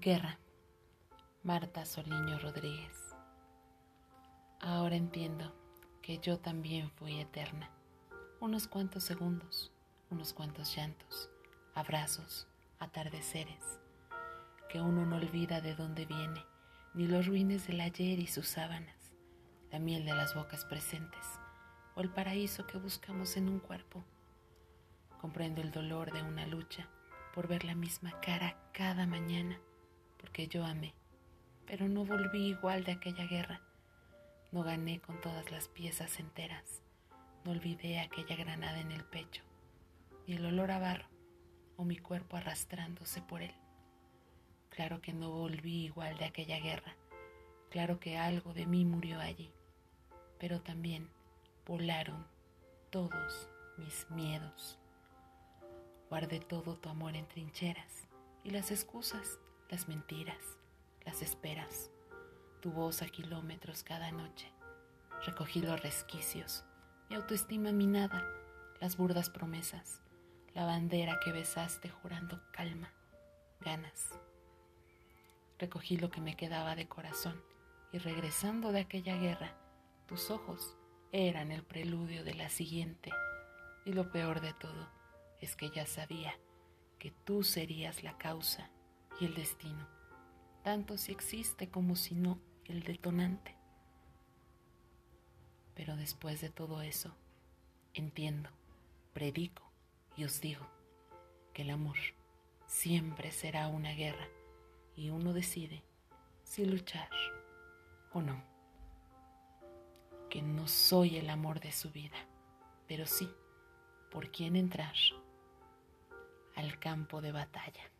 Guerra. Marta Soliño Rodríguez. Ahora entiendo que yo también fui eterna. Unos cuantos segundos, unos cuantos llantos, abrazos, atardeceres, que uno no olvida de dónde viene, ni los ruines del ayer y sus sábanas, la miel de las bocas presentes, o el paraíso que buscamos en un cuerpo. Comprendo el dolor de una lucha por ver la misma cara cada mañana porque yo amé, pero no volví igual de aquella guerra. No gané con todas las piezas enteras, no olvidé aquella granada en el pecho, ni el olor a barro o mi cuerpo arrastrándose por él. Claro que no volví igual de aquella guerra, claro que algo de mí murió allí, pero también volaron todos mis miedos. Guardé todo tu amor en trincheras y las excusas las mentiras, las esperas, tu voz a kilómetros cada noche. Recogí los resquicios, mi autoestima minada, las burdas promesas, la bandera que besaste jurando calma, ganas. Recogí lo que me quedaba de corazón y regresando de aquella guerra, tus ojos eran el preludio de la siguiente. Y lo peor de todo es que ya sabía que tú serías la causa y el destino, tanto si existe como si no el detonante. Pero después de todo eso, entiendo, predico y os digo que el amor siempre será una guerra y uno decide si luchar o no. Que no soy el amor de su vida, pero sí por quién entrar al campo de batalla.